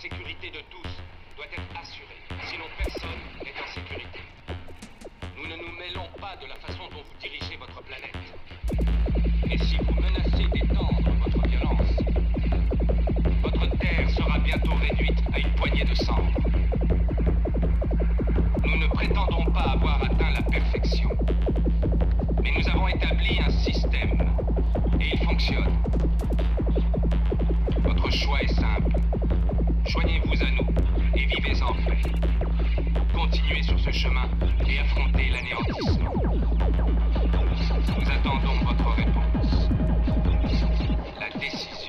sécurité de tous doit être assurée. Sinon, personne n'est en sécurité. Nous ne nous mêlons pas de la façon dont vous dirigez votre planète. Et si vous menacez d'étendre votre violence, votre Terre sera bientôt réduite à une poignée de cendres. Nous ne prétendons pas avoir atteint la perfection. Mais nous avons établi un système. Et il fonctionne. Votre choix est simple. Joignez-vous à nous et vivez en paix. Continuez sur ce chemin et affrontez l'anéantissement. Nous attendons votre réponse. La décision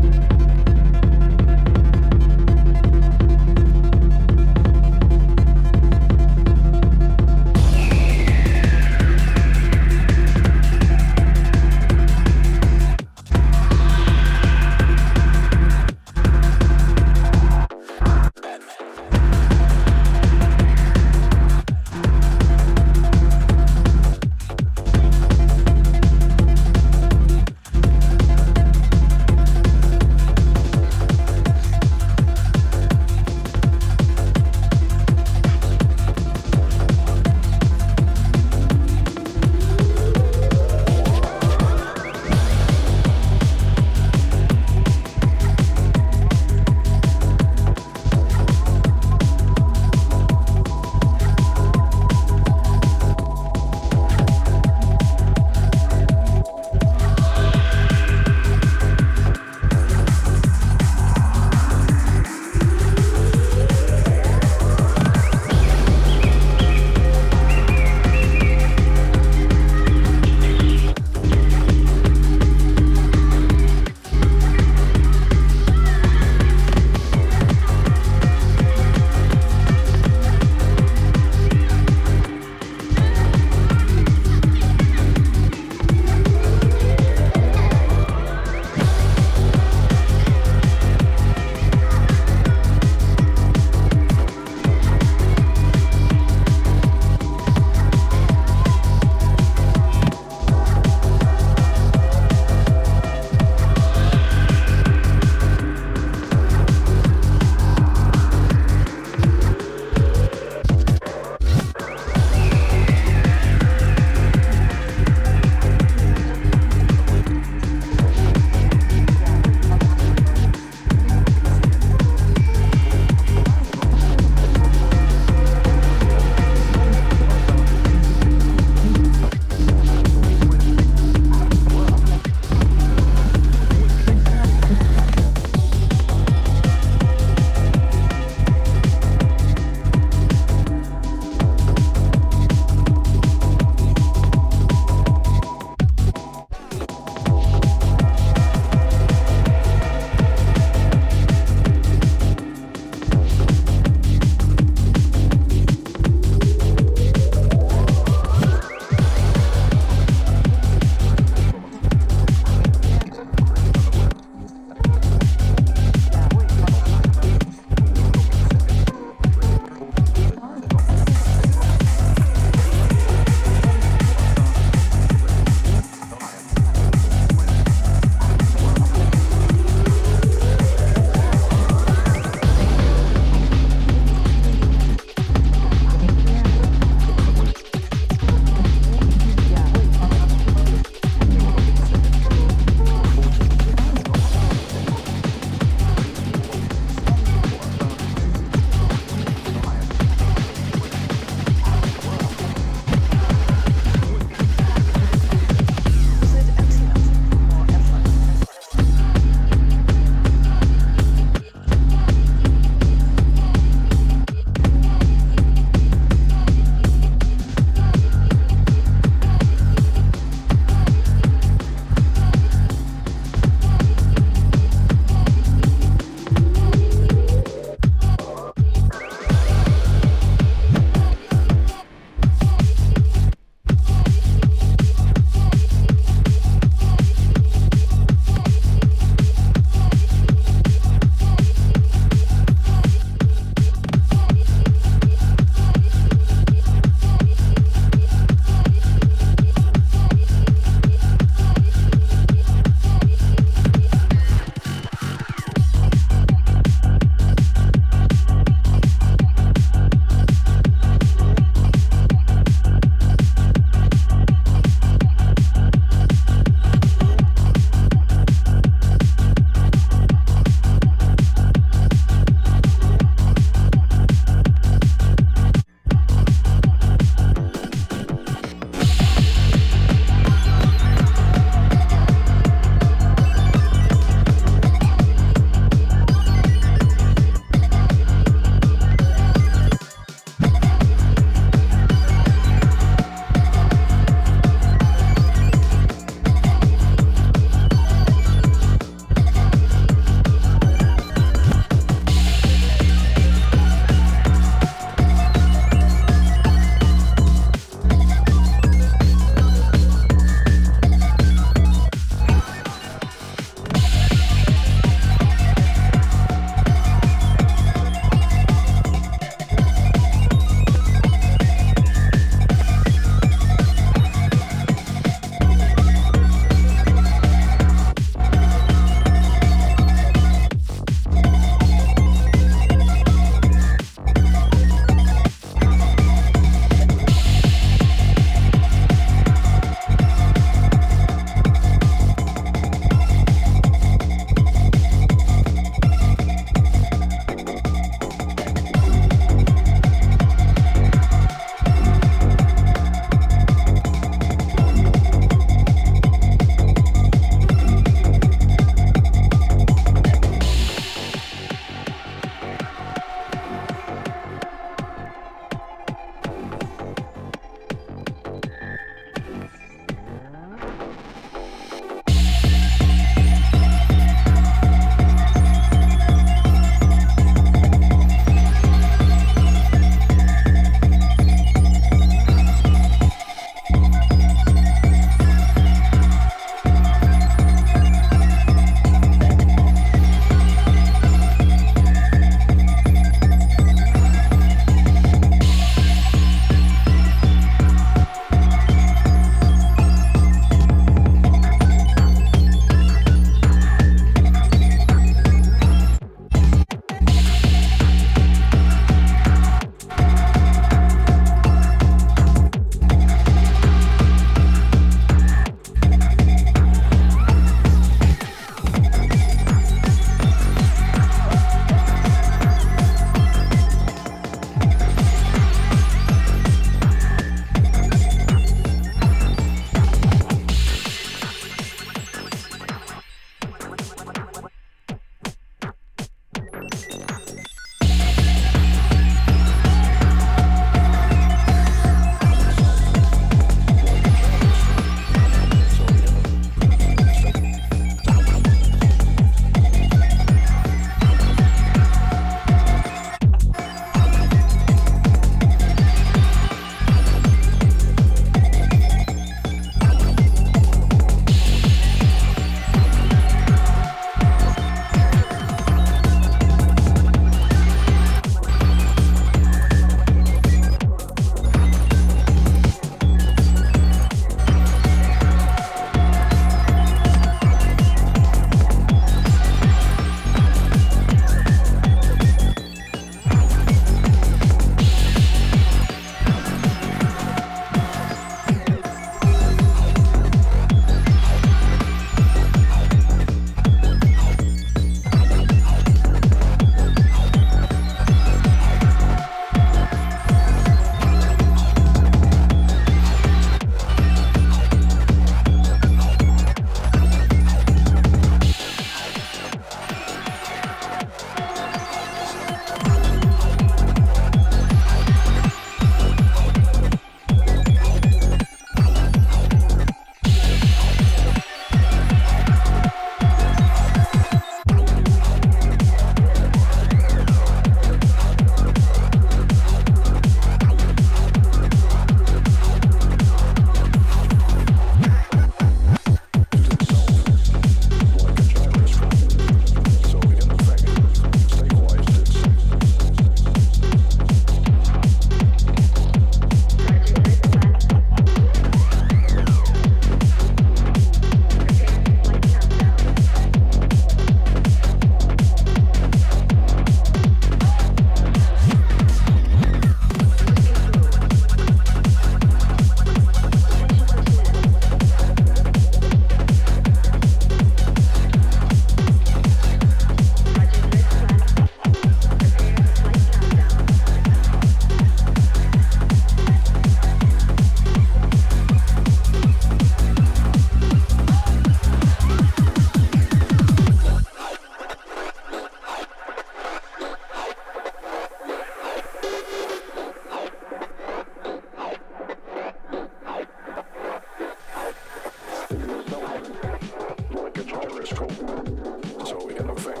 kind of thing.